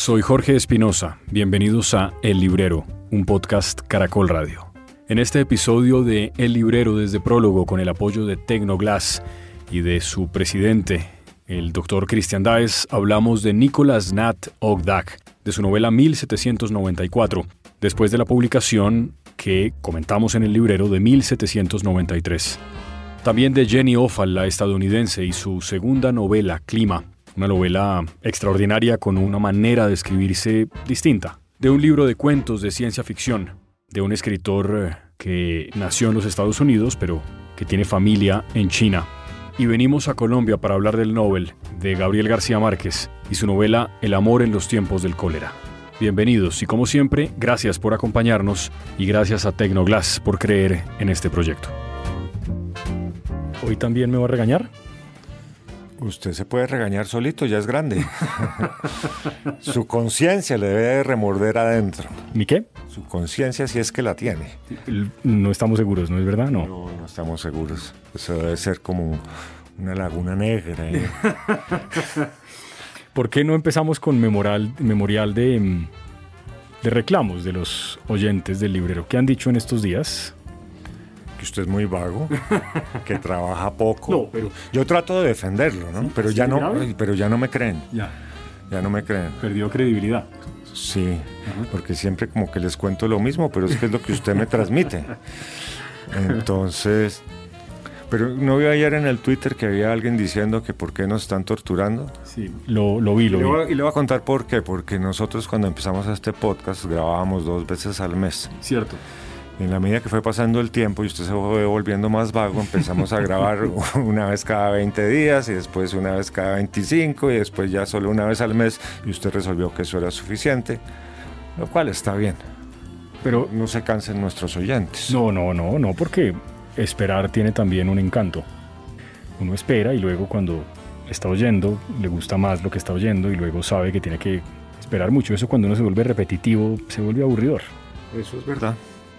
Soy Jorge Espinosa, bienvenidos a El Librero, un podcast Caracol Radio. En este episodio de El Librero desde Prólogo con el apoyo de Tecnoglass y de su presidente, el doctor Christian Daes, hablamos de Nicolas Nat Ogdak, de su novela 1794, después de la publicación que comentamos en el librero de 1793. También de Jenny Offal, la estadounidense, y su segunda novela, Clima, una novela extraordinaria con una manera de escribirse distinta, de un libro de cuentos de ciencia ficción, de un escritor eh, que nació en los Estados Unidos, pero que tiene familia en China. Y venimos a Colombia para hablar del Nobel de Gabriel García Márquez y su novela El amor en los tiempos del cólera. Bienvenidos y como siempre, gracias por acompañarnos y gracias a Tecnoglass por creer en este proyecto. ¿Hoy también me va a regañar? Usted se puede regañar solito, ya es grande. Su conciencia le debe remorder adentro. ¿Mi qué? Su conciencia si es que la tiene. No estamos seguros, ¿no es verdad? No. No, no estamos seguros. Eso debe ser como una laguna negra. ¿eh? ¿Por qué no empezamos con memorial, memorial de, mm, de reclamos de los oyentes del librero? ¿Qué han dicho en estos días? Que usted es muy vago, que trabaja poco. No, pero- Yo trato de defenderlo, ¿no? pero, ¿Sí, ya no grave? pero ya no me creen. Ya. Ya no me creen. Perdió credibilidad. Sí, porque siempre como que les cuento lo mismo, pero es que es lo que usted me transmite. Entonces, pero no vi ayer en el Twitter que había alguien diciendo que por qué nos están torturando. Sí, lo, lo vi, Y lo le, vi. y le voy a contar por qué, porque nosotros cuando empezamos este podcast grabábamos dos veces al mes. Cierto. En la medida que fue pasando el tiempo y usted se fue volviendo más vago, empezamos a grabar una vez cada 20 días y después una vez cada 25 y después ya solo una vez al mes y usted resolvió que eso era suficiente, lo cual está bien. Pero No se cansen nuestros oyentes. no, no, no, no, porque esperar tiene también un encanto. Uno espera y luego cuando está oyendo, le gusta más lo que está oyendo y luego sabe que tiene que esperar mucho. Eso cuando uno se vuelve repetitivo, se vuelve aburridor. Eso es verdad.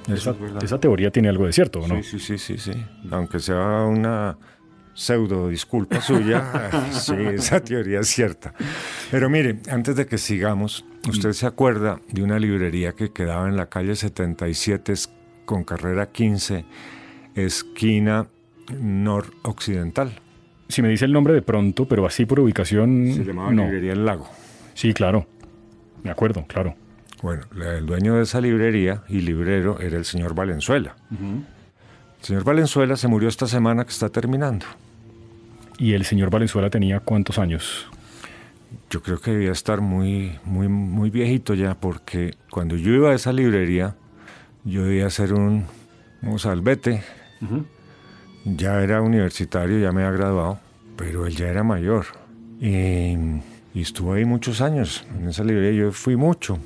Esa, es esa teoría tiene algo de cierto, ¿o ¿no? Sí, sí, sí, sí, sí. Aunque sea una pseudo disculpa suya, sí, esa teoría es cierta. Pero mire, antes de que sigamos, ¿usted se acuerda de una librería que quedaba en la calle 77 es- con carrera 15, esquina noroccidental? Si me dice el nombre de pronto, pero así por ubicación, Se llamaba no. Librería El Lago. Sí, claro. Me acuerdo, claro. Bueno, la- el dueño de esa librería y librero era el señor Valenzuela. El señor Valenzuela se murió esta semana que está terminando. ¿Y el señor Valenzuela tenía cuántos años? Yo creo que debía estar muy, muy, muy viejito ya, porque cuando yo iba a esa librería, yo debía ser un mozalbete. Ya era universitario, ya me había graduado, pero él ya era mayor. Y, y estuvo ahí muchos años en esa librería. Yo fui mucho.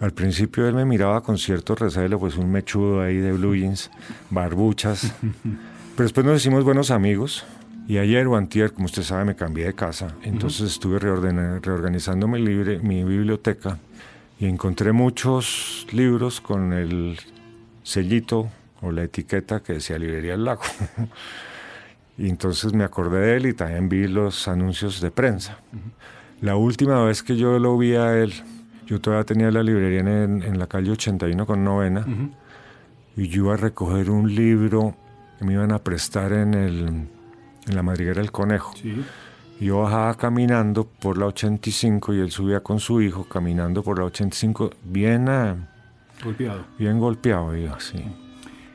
Al principio él me miraba con cierto recelo, pues un mechudo ahí de blue jeans, barbuchas. Pero después nos hicimos buenos amigos. Y ayer o antier, como usted sabe, me cambié de casa. Entonces estuve reordena- reorganizando mi, libre- mi biblioteca y encontré muchos libros con el sellito o la etiqueta que decía Librería El Lago. y entonces me acordé de él y también vi los anuncios de prensa. La última vez que yo lo vi a él, yo todavía tenía la librería en, en la calle 81 con novena y yo iba a recoger un libro que me iban a prestar en, el, en la madriguera del conejo. Sí. Y Yo bajaba caminando por la 85 y él subía con su hijo caminando por la 85, bien, eh, Golpeado. bien golpeado, iba así.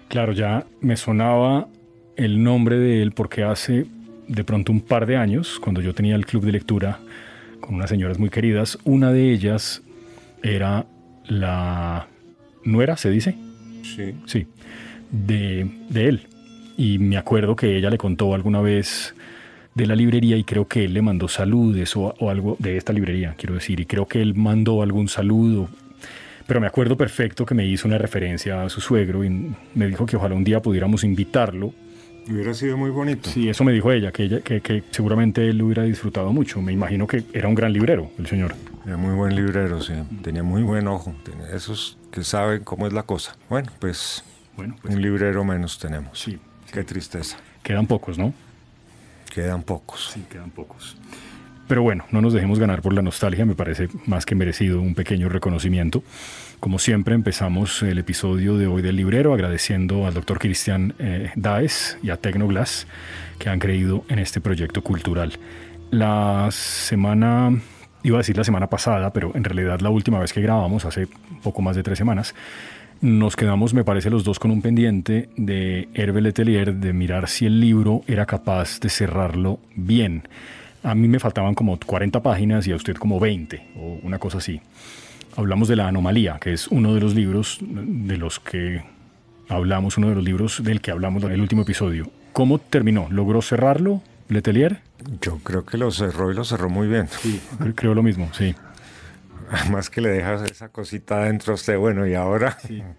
Claro, ya me sonaba el nombre de él porque hace de pronto un par de años, cuando yo tenía el club de lectura con unas señoras muy queridas, una de ellas era la nuera, ¿se dice? Sí. Sí, de, de él. Y me acuerdo que ella le contó alguna vez de la librería y creo que él le mandó saludes o, o algo de esta librería, quiero decir, y creo que él mandó algún saludo. Pero me acuerdo perfecto que me hizo una referencia a su suegro y me dijo que ojalá un día pudiéramos invitarlo. Hubiera sido muy bonito. Sí, eso me dijo ella, que, ella, que, que seguramente él lo hubiera disfrutado mucho. Me imagino que era un gran librero, el señor. Era muy buen librero, sí. Tenía muy buen ojo. Tenía esos que saben cómo es la cosa. Bueno, pues Bueno, pues un librero menos tenemos. sí, Qué tristeza. quedan pocos, ¿no? Quedan pocos. Sí, quedan pocos. Pero bueno, no nos dejemos ganar por la nostalgia, me parece más que merecido un pequeño reconocimiento. Como siempre, empezamos el episodio de hoy del librero agradeciendo al doctor Cristian eh, Daes y a Tecnoglass que han creído en este proyecto cultural. La semana, iba a decir la semana pasada, pero en realidad la última vez que grabamos, hace poco más de tres semanas, nos quedamos, me parece, los dos con un pendiente de Hervé Letelier de mirar si el libro era capaz de cerrarlo bien. A mí me faltaban como 40 páginas y a usted como 20 o una cosa así. Hablamos de La Anomalía, que es uno de los libros de los que hablamos, uno de los libros del que hablamos en el último episodio. ¿Cómo terminó? ¿Logró cerrarlo, Letelier? Yo creo que lo cerró y lo cerró muy bien. Sí, creo lo mismo, sí. Además que le dejas esa cosita dentro a usted, bueno, y ahora...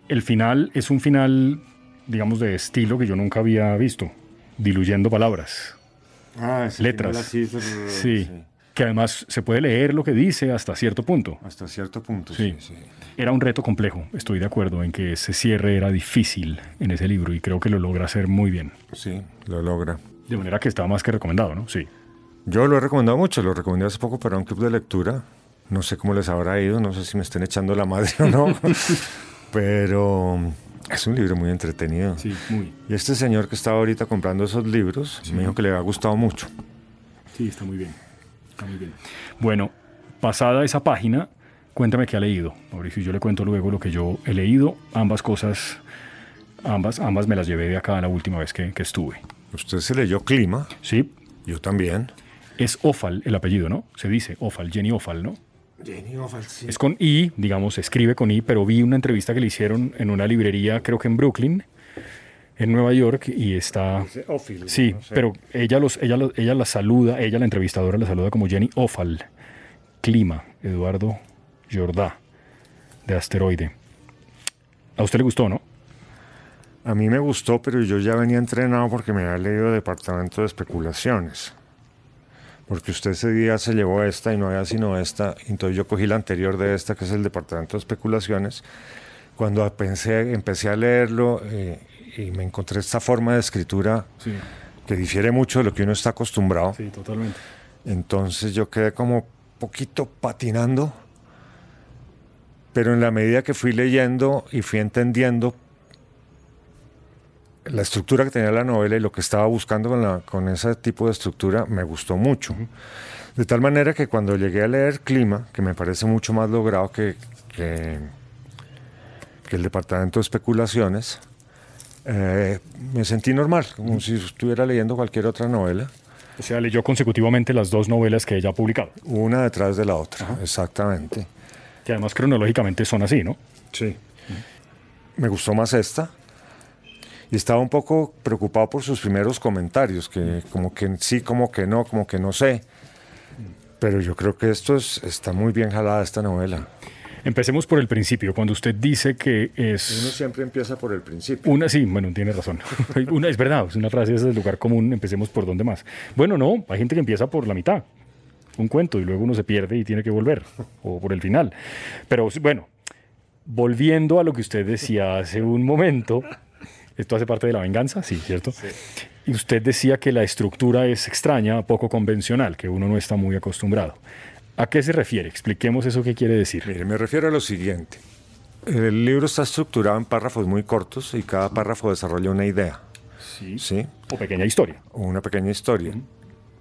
El final es un final, digamos, de estilo que yo nunca había visto, diluyendo palabras. Ah, letras. sí. Que además se puede leer lo que dice hasta cierto punto. Hasta cierto punto, sí. Era un reto complejo, estoy de acuerdo en que ese cierre era difícil en ese libro y creo que lo logra hacer muy bien. Sí, lo logra. De manera que estaba más que recomendado, ¿no? Sí. Yo lo he recomendado mucho, lo recomendé hace poco para un club de lectura. No sé cómo les habrá ido, no sé si me estén echando la madre o no, pero es un libro muy entretenido. Sí, muy. Y este señor que estaba ahorita comprando esos libros me dijo que le había gustado mucho. Sí, está muy bien. Está muy bien. Bueno, pasada esa página, cuéntame qué ha leído. Mauricio, yo le cuento luego lo que yo he leído. Ambas cosas, ambas, ambas me las llevé de acá la última vez que, que estuve. ¿Usted se leyó Clima? Sí. Yo también. Es Ofal el apellido, ¿no? Se dice Ofal, Jenny Ofal, ¿no? Jenny Ofal, sí. Es con I, digamos, se escribe con I, pero vi una entrevista que le hicieron en una librería, creo que en Brooklyn, en Nueva York, y está... Ofil, Sí, no sé. pero ella, los, ella, los- ella la saluda, ella, la entrevistadora, la saluda como Jenny Ofal. Clima, Eduardo Jordá, de Asteroide. A usted le gustó, ¿no? A mí me gustó, pero yo ya venía entrenado porque me había leído Departamento de Especulaciones. Porque usted ese día se llevó esta y no había sino esta. Entonces yo cogí la anterior de esta, que es el Departamento de Especulaciones. Cuando pensé, empecé a leerlo eh, y me encontré esta forma de escritura Sí, que difiere mucho de lo que uno está acostumbrado. sí, totalmente. Entonces yo quedé como poquito patinando, pero en la medida que fui leyendo y fui entendiendo la estructura que tenía la novela y lo que estaba buscando con, la- con ese tipo de estructura, me gustó mucho. De tal manera que cuando llegué a leer Clima, que me parece mucho más logrado que, que, que el Departamento de Especulaciones, eh, me sentí normal, como si estuviera leyendo cualquier otra novela. O sea, leyó consecutivamente las dos novelas que ella ha publicado, Una detrás de la otra, exactamente. que además cronológicamente son así, ¿no? Sí. Me gustó más esta. Y estaba un poco preocupado por sus primeros comentarios, que como que sí, como que no, como que no sé. Pero yo creo que esto es, está muy bien jalada esta novela. Empecemos por el principio, cuando usted dice que Uno es siempre empieza por el principio. una, sí, bueno, tiene razón. Una es verdad, es una frase es del lugar común, empecemos por donde más. Bueno, no, hay gente que empieza por la mitad, un cuento, y luego uno se pierde y tiene que volver, o por el final. Pero bueno, volviendo a lo que usted decía hace un momento, esto hace parte de la venganza, sí, ¿cierto? Y usted decía que la estructura es extraña, poco convencional, que uno no está muy acostumbrado. ¿A qué se refiere? Expliquemos eso qué quiere decir. Mire, me refiero a lo siguiente. El libro está estructurado en párrafos muy cortos y cada párrafo desarrolla una idea, Sí. ¿sí? O pequeña historia. o una pequeña historia.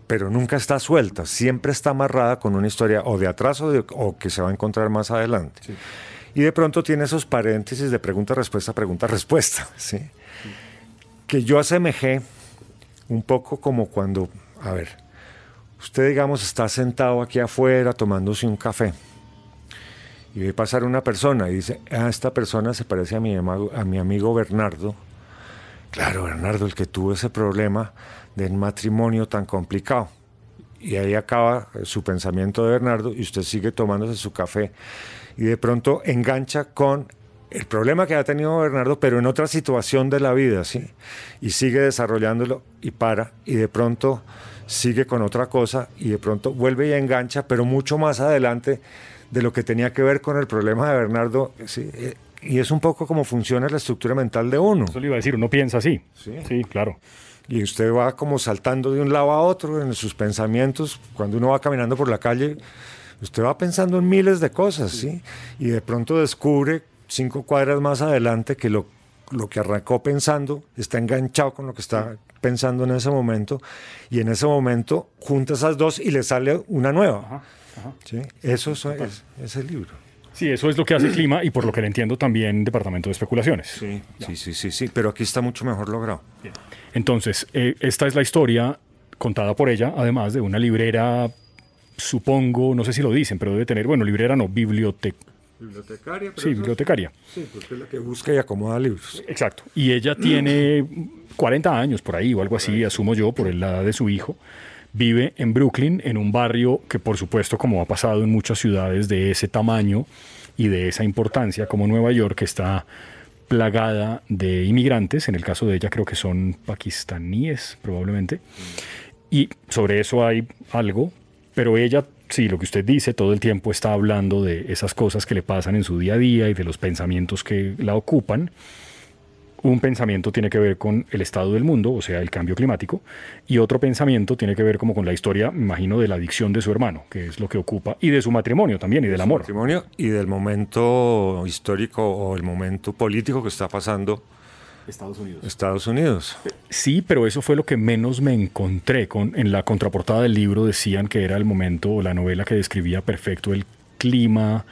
Pero nunca está suelta, siempre está amarrada con una historia o de atrás o, de- o que se va a encontrar más adelante. Y de pronto tiene esos paréntesis de pregunta-respuesta, pregunta-respuesta, ¿sí? Que yo asemejé un poco como cuando, a ver, usted digamos está sentado aquí afuera tomándose un café y ve pasar una persona y dice, ah, esta persona se parece a mi, a mi amigo Bernardo. Claro, Bernardo, el que tuvo ese problema del matrimonio tan complicado. Y ahí acaba su pensamiento de Bernardo y usted sigue tomándose su café y de pronto engancha con el problema que ha tenido Bernardo, pero en otra situación de la vida, ¿sí? Y sigue desarrollándolo y para, y de pronto sigue con otra cosa y de pronto vuelve y engancha, pero mucho más adelante de lo que tenía que ver con el problema de Bernardo, ¿sí? Eh, Y es un poco como funciona la estructura mental de uno. Eso le iba a decir, uno piensa así. Sí. Sí, claro. y usted va como saltando de un lado a otro en sus pensamientos. Cuando uno va caminando por la calle, usted va pensando en miles de cosas, ¿sí? Y de pronto descubre cinco cuadras más adelante que lo, lo que arrancó pensando está enganchado con lo que está pensando en ese momento y en ese momento junta esas dos y le sale una nueva. ¿sí? Eso es, es, el libro. Sí, eso es lo que hace Clima y por lo que le entiendo también Departamento de Especulaciones. Sí, sí, sí, sí, sí, pero aquí está mucho mejor logrado. Entonces, eh, esta es la historia contada por ella, además de una librera, supongo, no sé si lo dicen, pero debe tener, bueno, librera no, biblioteca. Bibliotecaria. sí, bibliotecaria. Sí, porque es la que busca y acomoda libros. Exacto. Y ella tiene 40 años por ahí o algo así, asumo yo, por la edad de su hijo. Vive en Brooklyn, en un barrio que por supuesto, como ha pasado en muchas ciudades de ese tamaño y de esa importancia como Nueva York, está plagada de inmigrantes, en el caso de ella creo que son pakistaníes probablemente, y sobre eso hay algo, pero ella, sí, lo que usted dice, todo el tiempo está hablando de esas cosas que le pasan en su día a día y de los pensamientos que la ocupan, un pensamiento tiene que ver con el estado del mundo, o sea, el cambio climático, y otro pensamiento tiene que ver como con la historia, imagino, de la adicción de su hermano, que es lo que ocupa, y de su matrimonio también, y del amor. Matrimonio y del momento histórico o el momento político que está pasando Estados Unidos. Estados Unidos. Sí, pero eso fue lo que menos me encontré. Con, en la contraportada del libro decían que era el momento o la novela que describía perfecto el clima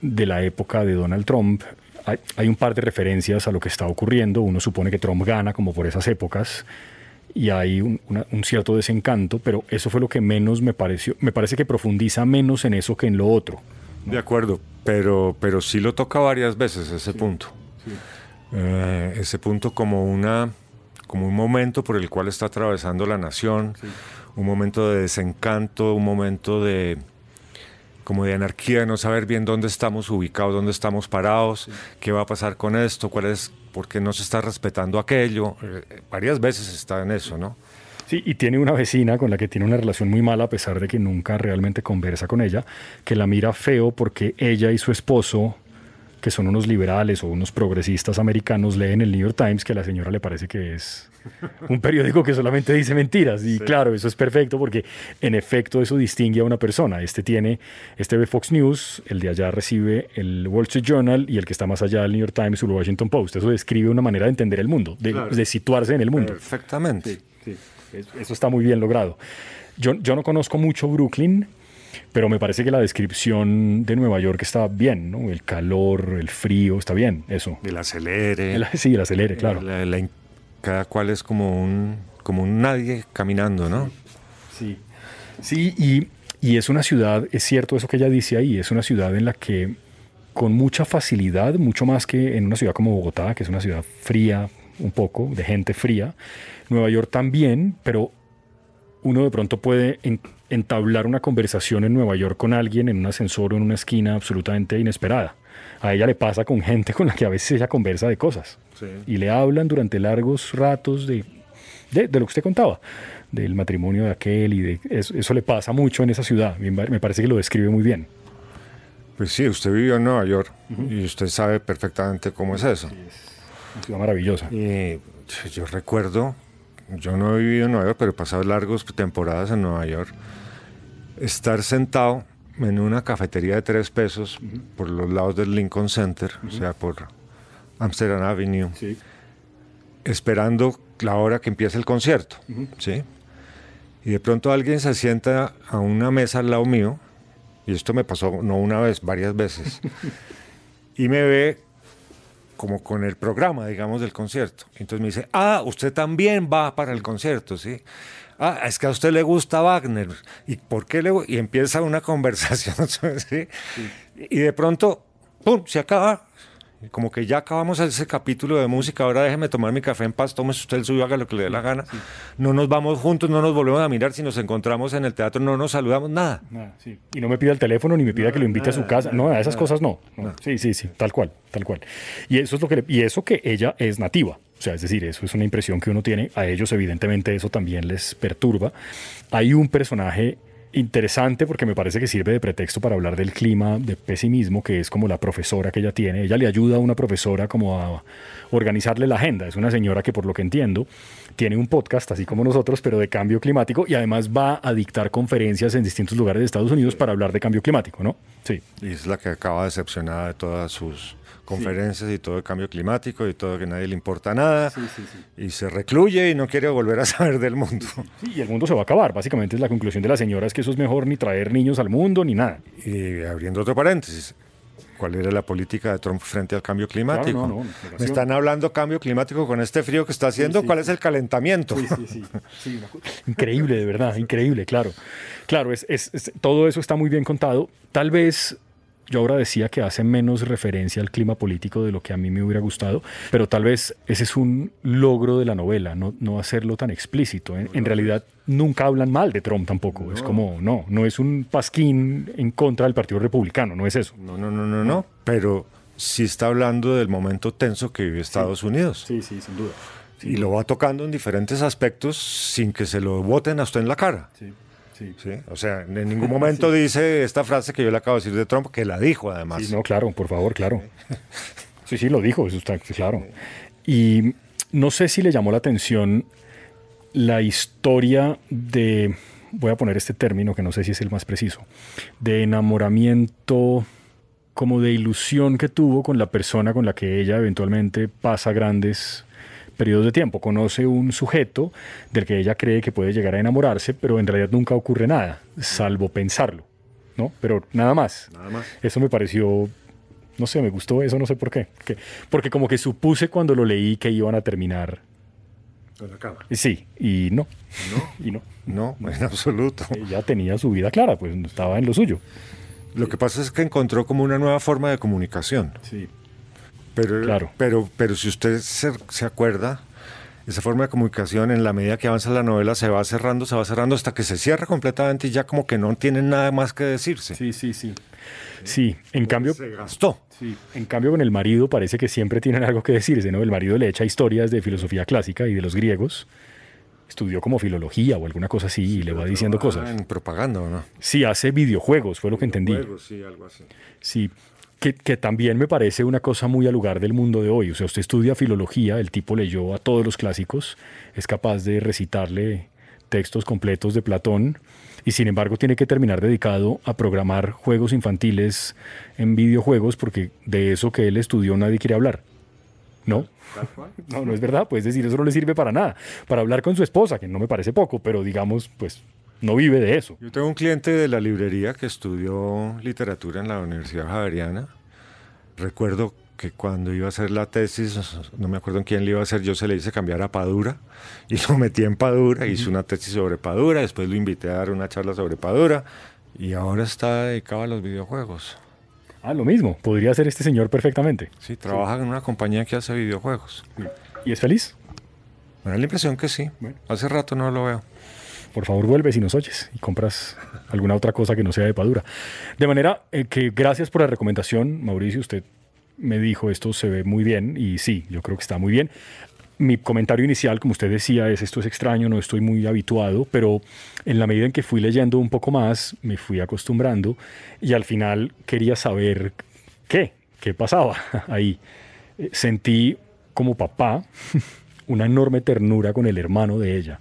de la época de Donald Trump hay, un par de referencias a lo que está ocurriendo. Uno supone que Trump gana como por esas épocas y hay un, cierto desencanto, pero eso fue lo que menos me pareció. Me parece que profundiza menos en eso que en lo otro. De acuerdo, pero, pero sí lo toca varias veces ese punto. Eh, ese punto como una como un momento por el cual está atravesando la nación, un momento de desencanto, un momento de, como de anarquía, de no saber bien dónde estamos ubicados, dónde estamos parados, qué va a pasar con esto, cuál es, por qué no se está respetando aquello. Eh, varias veces está en eso, ¿no? Sí, y tiene una vecina con la que tiene una relación muy mala, a pesar de que nunca realmente conversa con ella, que la mira feo porque ella y su esposo que son unos liberales o unos progresistas americanos leen el New York Times que a la señora le parece que es un periódico que solamente dice mentiras. Y claro, eso es perfecto porque en efecto eso distingue a una persona. Este tiene, este ve Fox News, el de allá recibe el Wall Street Journal y el que está más allá el New York Times o el Washington Post. Eso describe una manera de entender el mundo, de, situarse en el mundo. Perfectamente. Sí, Eso está muy bien logrado. Yo, yo no conozco mucho Brooklyn, pero me parece que la descripción de Nueva York está bien, ¿no? El calor, el frío, está bien, eso. El acelere. sí, el acelere, claro. cada cual es como un, como un nadie caminando, ¿no? Sí, sí, y, y es una ciudad, es cierto eso que ella dice ahí, es una ciudad en la que con mucha facilidad, mucho más que en una ciudad como Bogotá, que es una ciudad fría, un poco, de gente fría, Nueva York también, pero uno de pronto puede entablar una conversación en Nueva York con alguien en un ascensor o en una esquina absolutamente inesperada. A ella le pasa con gente con la que a veces ella conversa de cosas y le hablan durante largos ratos de, de, lo que usted contaba, del matrimonio de aquel y de eso, le pasa mucho en esa ciudad. Me parece que lo describe muy bien. Pues sí, usted vivió en Nueva York y usted sabe perfectamente cómo es eso. es una ciudad maravillosa. Y yo recuerdo yo no he vivido en Nueva York, pero he pasado largas temporadas en Nueva York, estar sentado en una cafetería de tres pesos por los lados del Lincoln Center, o sea, por Amsterdam Avenue, esperando la hora que empiece el concierto, ¿sí? Y de pronto alguien se sienta a una mesa al lado mío, y esto me pasó no una vez, varias veces, y me ve como con el programa, digamos, del concierto. Entonces me dice, ah, usted también va para el concierto, ¿sí? Ah, es que a usted le gusta Wagner. ¿Y por qué le Y empieza una conversación, ¿sí? Y de pronto, ¡pum!, se acaba como que ya acabamos ese capítulo de música, ahora déjeme tomar mi café en paz, tómese usted el suyo, haga lo que le dé la gana. No nos vamos juntos, no nos volvemos a mirar, si nos encontramos en el teatro no nos saludamos, nada. Y no me pida el teléfono ni me pida que lo invite a su casa, no, a esas cosas no. Sí, sí, sí, tal cual, tal cual. Y eso es lo que y eso que ella es nativa. O sea, es decir, eso es una impresión que uno tiene. A ellos, evidentemente, eso también les perturba. Hay un personaje interesante porque me parece que sirve de pretexto para hablar del clima de pesimismo, que es como la profesora que ella tiene. Ella le ayuda a una profesora como a organizarle la agenda. Es una señora que, por lo que entiendo, tiene un podcast, así como nosotros, pero de cambio climático y además va a dictar conferencias en distintos lugares de Estados Unidos para hablar de cambio climático, ¿no? Sí. Y es la que acaba decepcionada de todas sus conferencias y todo el cambio climático y todo que nadie le importa nada y se recluye y no quiere volver a saber del mundo. y el mundo se va a acabar. Básicamente es la conclusión de la señora es que eso es mejor ni traer niños al mundo ni nada. Y abriendo otro paréntesis, ¿Cuál era la política de Trump frente al cambio climático? Me están hablando cambio climático con este frío que está haciendo. ¿Cuál es el calentamiento? increíble, de verdad, increíble, claro. Claro, es, todo eso está muy bien contado. Tal vez yo ahora decía que hace menos referencia al clima político de lo que a mí me hubiera gustado, pero tal vez ese es un logro de la novela, no, no hacerlo tan explícito. En, realidad nunca hablan mal de Trump tampoco. Es como, no, no es un pasquín en contra del Partido Republicano, no es eso. No, no, no, no, no. Pero sí está hablando del momento tenso que vive Estados Unidos. Sí, sí, sin duda. y lo va tocando en diferentes aspectos sin que se lo voten a usted en la cara. Sí. Sí. O sea, en ningún momento dice esta frase que yo le acabo de decir de Trump, que la dijo además. Sí, no, claro, por favor, claro. Sí, sí, lo dijo, eso está claro. Y no sé si le llamó la atención la historia de, voy a poner este término que no sé si es el más preciso, de enamoramiento como de ilusión que tuvo con la persona con la que ella eventualmente pasa grandes periodos de tiempo. Conoce un sujeto del que ella cree que puede llegar a enamorarse, pero en realidad nunca ocurre nada, salvo pensarlo, ¿no? Pero nada más. Nada más. Eso me pareció, no sé, me gustó eso, no sé por qué. Porque como que supuse cuando lo leí que iban a terminar. Con la cama. Sí, y no. No. y no. No, en absoluto. Ella tenía su vida clara, pues estaba en lo suyo. Lo que pasa es que encontró como una nueva forma de comunicación. Sí. Pero, claro. pero, pero si usted se, se, acuerda, esa forma de comunicación en la medida que avanza la novela se va cerrando, se va cerrando hasta que se cierra completamente y ya como que no tienen nada más que decirse. Sí, sí, sí. Sí, en cambio... Se gastó. Sí. En cambio con el marido parece que siempre tienen algo que decirse, ¿no? El marido le echa historias de filosofía clásica y de los griegos. Estudió como filología o alguna cosa así y le va diciendo cosas. En propaganda, ¿no? Sí, hace videojuegos, fue lo que entendí. Sí, algo así. Sí, que, también me parece una cosa muy al lugar del mundo de hoy. O sea, usted estudia filología, el tipo leyó a todos los clásicos, es capaz de recitarle textos completos de Platón y sin embargo tiene que terminar dedicado a programar juegos infantiles en videojuegos porque de eso que él estudió nadie quiere hablar. ¿No? No, no es verdad, pues decir, eso no le sirve para nada. Para hablar con su esposa, que no me parece poco, pero digamos, pues no vive de eso. Yo tengo un cliente de la librería que estudió literatura en la Universidad Javeriana. Recuerdo que cuando iba a hacer la tesis, no me acuerdo en quién le iba a hacer, yo se le hice cambiar a Padura y lo metí en Padura, hice una tesis sobre Padura, después lo invité a dar una charla sobre Padura y ahora está dedicado a los videojuegos. Ah, lo mismo, podría ser este señor perfectamente. Sí, trabaja en una compañía que hace videojuegos. ¿Y es feliz? Me da la impresión que sí. Hace rato no lo veo por favor vuelves y nos oyes y compras alguna otra cosa que no sea de Padura. De manera eh, que gracias por la recomendación, Mauricio, usted me dijo esto se ve muy bien y sí, yo creo que está muy bien. Mi comentario inicial, como usted decía, es esto es extraño, no estoy muy habituado, pero en la medida en que fui leyendo un poco más, me fui acostumbrando y al final quería saber qué, qué pasaba ahí. Eh, sentí como papá una enorme ternura con el hermano de ella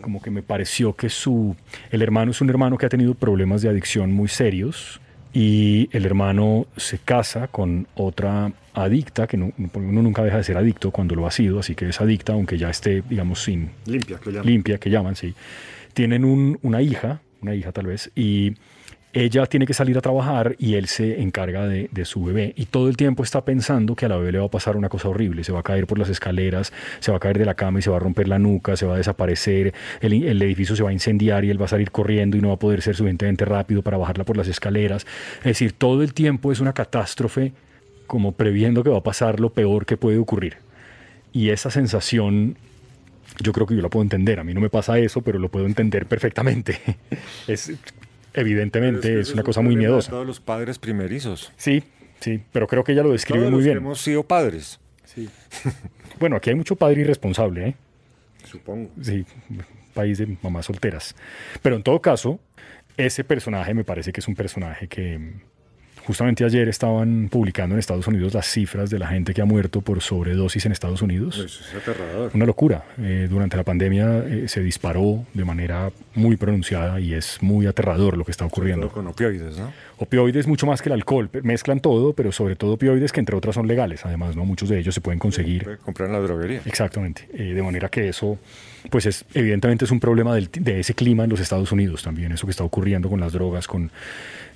como que me pareció que su, el hermano es un hermano que ha tenido problemas de adicción muy serios y el hermano se casa con otra adicta, que no, uno nunca deja de ser adicto cuando lo ha sido, así que es adicta, aunque ya esté, digamos, sin... Limpia, que llaman. Limpia, que llaman, sí. Tienen un, una hija, una hija tal vez, y ella tiene que salir a trabajar y él se encarga de, su bebé y todo el tiempo está pensando que a la bebé le va a pasar una cosa horrible, se va a caer por las escaleras, se va a caer de la cama y se va a romper la nuca, se va a desaparecer, el, edificio se va a incendiar y él va a salir corriendo y no va a poder ser suficientemente rápido para bajarla por las escaleras. Es decir, todo el tiempo es una catástrofe como previendo que va a pasar lo peor que puede ocurrir. Y esa sensación yo creo que yo la puedo entender. A mí no me pasa eso, pero lo puedo entender perfectamente. es evidentemente es, una cosa muy miedosa. Todos los padres primerizos. Sí, sí, pero creo que ella lo describe todos muy los bien. Que hemos sido padres. Sí. bueno, aquí hay mucho padre irresponsable, ¿eh? Supongo. Sí, país de mamás solteras. Pero en todo caso, ese personaje me parece que es un personaje que Justamente ayer estaban publicando en Estados Unidos las cifras de la gente que ha muerto por sobredosis en Estados Unidos. Eso es aterrador. Una locura. Eh, durante la pandemia eh, se disparó de manera muy pronunciada y es muy aterrador lo que está ocurriendo. con opioides, ¿no? Opioides mucho más que el alcohol. Mezclan todo, pero sobre todo opioides que entre otras son legales. Además, no muchos de ellos se pueden conseguir. Puede comprar en la droguería. Exactamente. Eh, de manera que eso, pues es evidentemente es un problema de ese clima en los Estados Unidos también. Eso que está ocurriendo con las drogas, con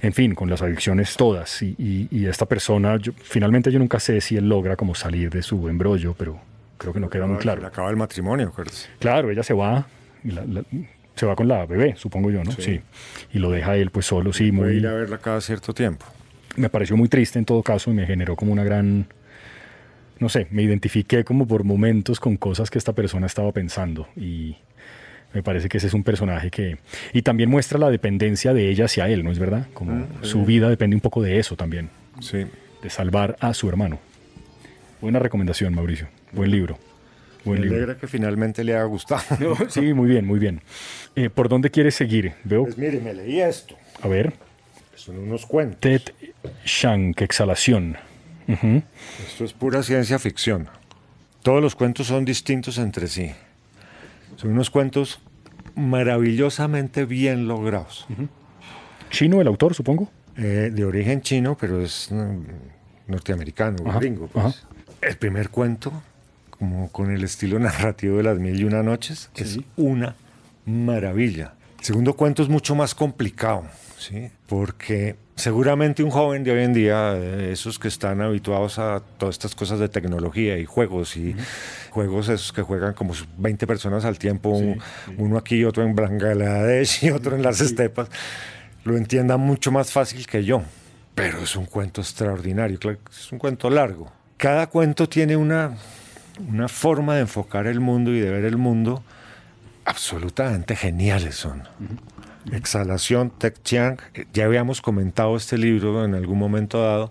en fin, con las adicciones todas. Y, esta persona, finalmente yo nunca sé si él logra como salir de su embrollo, pero creo que no queda muy claro. Le acaba el matrimonio, Claro, ella se va, se va con la bebé, supongo yo, ¿no? Sí. Y lo deja él pues solo, sí, muy... ir a verla cada cierto tiempo. Me pareció muy triste en todo caso y me generó como una gran... No sé, me identifiqué como por momentos con cosas que esta persona estaba pensando y me parece que ese es un personaje que... Y también muestra la dependencia de ella hacia él, ¿no es verdad? Como mm, su vida depende un poco de eso también. Sí. De salvar a su hermano. Buena recomendación, Mauricio. Buen libro. Buen me alegra que finalmente le haya gustado. sí, muy bien, muy bien. Eh, ¿Por dónde quieres seguir? Veo... Pues mire, me leí esto. A ver. Son unos cuentos. Ted Shank, Exhalación. Esto es pura ciencia ficción. Todos los cuentos son distintos entre sí. Son unos cuentos maravillosamente bien logrados. ¿Chino el autor, supongo? Eh, de origen chino, pero es mm, norteamericano, gringo. Pues. El primer cuento, como con el estilo narrativo de las mil y una noches, es una maravilla. Segundo cuento es mucho más complicado, ¿sí? porque seguramente un joven de hoy en día, eh, esos que están habituados a todas estas cosas de tecnología y juegos y juegos esos que juegan como 20 personas al tiempo, uno aquí, otro en Bangladesh y otro en las estepas, lo entienda mucho más fácil que yo. Pero es un cuento extraordinario, es un cuento largo. Cada cuento tiene una, una forma de enfocar el mundo y de ver el mundo absolutamente geniales son. Exhalación, Tech Chiang. Ya habíamos comentado este libro en algún momento dado,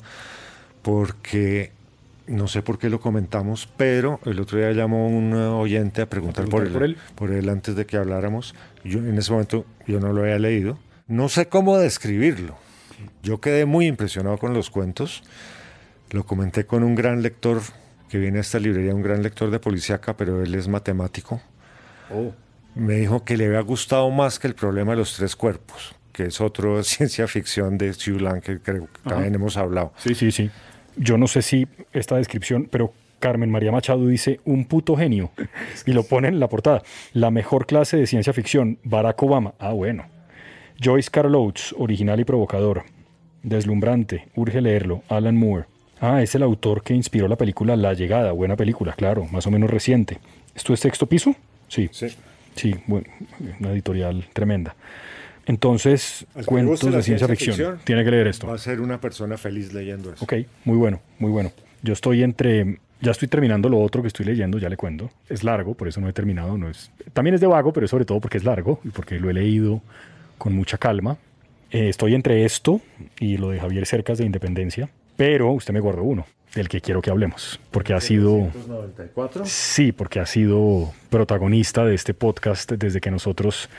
porque no sé por qué lo comentamos, pero el otro día llamó un oyente a preguntar, por, él, por, él, antes de que habláramos. Yo en ese momento yo no lo había leído. No sé cómo describirlo. Yo quedé muy impresionado con los cuentos. Lo comenté con un gran lector que viene a esta librería, un gran lector de policíaca, pero él es matemático. Oh. Me dijo que le había gustado más que el problema de los tres cuerpos, que es otro ciencia ficción de Xu Lang que creo que también hemos hablado. Sí, sí, sí yo no sé si esta descripción, pero Carmen María Machado dice un puto genio y lo pone en la portada. La mejor clase de ciencia ficción, Barack Obama. Ah, bueno. Joyce Carol Oates, original y provocador. Deslumbrante, urge leerlo. Alan Moore. Ah, es el autor que inspiró la película La Llegada. Buena película, claro, más o menos reciente. ¿Esto es sexto piso? Sí. Sí. Sí, bueno, una editorial tremenda. Entonces, cuentos de, ciencia, ficción. Tiene que leer esto. Va a ser una persona feliz leyendo eso. Ok, muy bueno, muy bueno. Yo estoy entre. Ya estoy terminando lo otro que estoy leyendo, ya le cuento. Es largo, por eso no he terminado. No es, también es de vago, pero sobre todo porque es largo y porque lo he leído con mucha calma. Eh, estoy entre esto y lo de Javier Cercas de Independencia, pero usted me guardó uno del que quiero que hablemos, porque ha sido... Sí, porque ha sido protagonista de este podcast desde que nosotros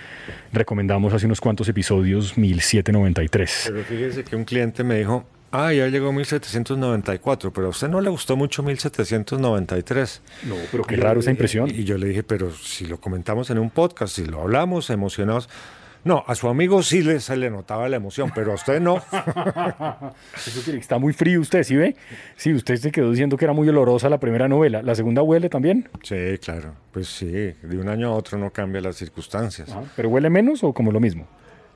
recomendamos hace unos cuantos episodios 1793. Pero fíjese que un cliente me dijo, ah, ya llegó 1794, pero a usted no le gustó mucho 1793. No, pero qué raro esa impresión. Y yo le dije, pero si lo comentamos en un podcast, si lo hablamos emocionados, no, a su amigo sí le, se le notaba la emoción, pero a usted no. Eso quiere que está muy frío usted, ¿sí ve? Sí, usted se quedó diciendo que era muy olorosa la primera novela. ¿La segunda huele también? Sí, claro. Pues sí, de un año a otro no cambia las circunstancias. ¿Pero huele menos o como lo mismo?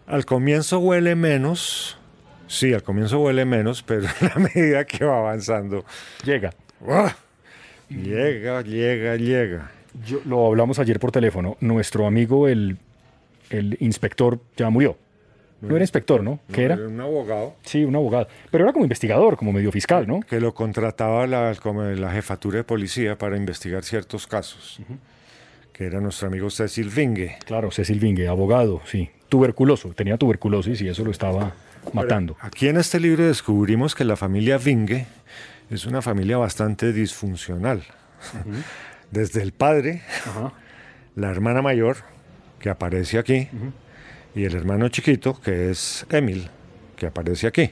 Al comienzo huele menos. Sí, al comienzo huele menos, pero a la medida que va avanzando. Llega. Llega, llega, llega. Yo, lo hablamos ayer por teléfono. Nuestro amigo, el el inspector ya murió. No, era inspector, ¿no? ¿Qué era? Un abogado. Sí, un abogado. Pero era como investigador, como medio fiscal, ¿no? Que lo contrataba la, como la jefatura de policía para investigar ciertos casos. Que era nuestro amigo Cecil Vinge. Claro, Cecil Vinge, abogado, sí. Tuberculoso, tenía tuberculosis y eso lo estaba matando. aquí en este libro descubrimos que la familia Vinge es una familia bastante disfuncional. Desde el padre, la hermana mayor, que aparece aquí, y el hermano chiquito, que es Emil, que aparece aquí,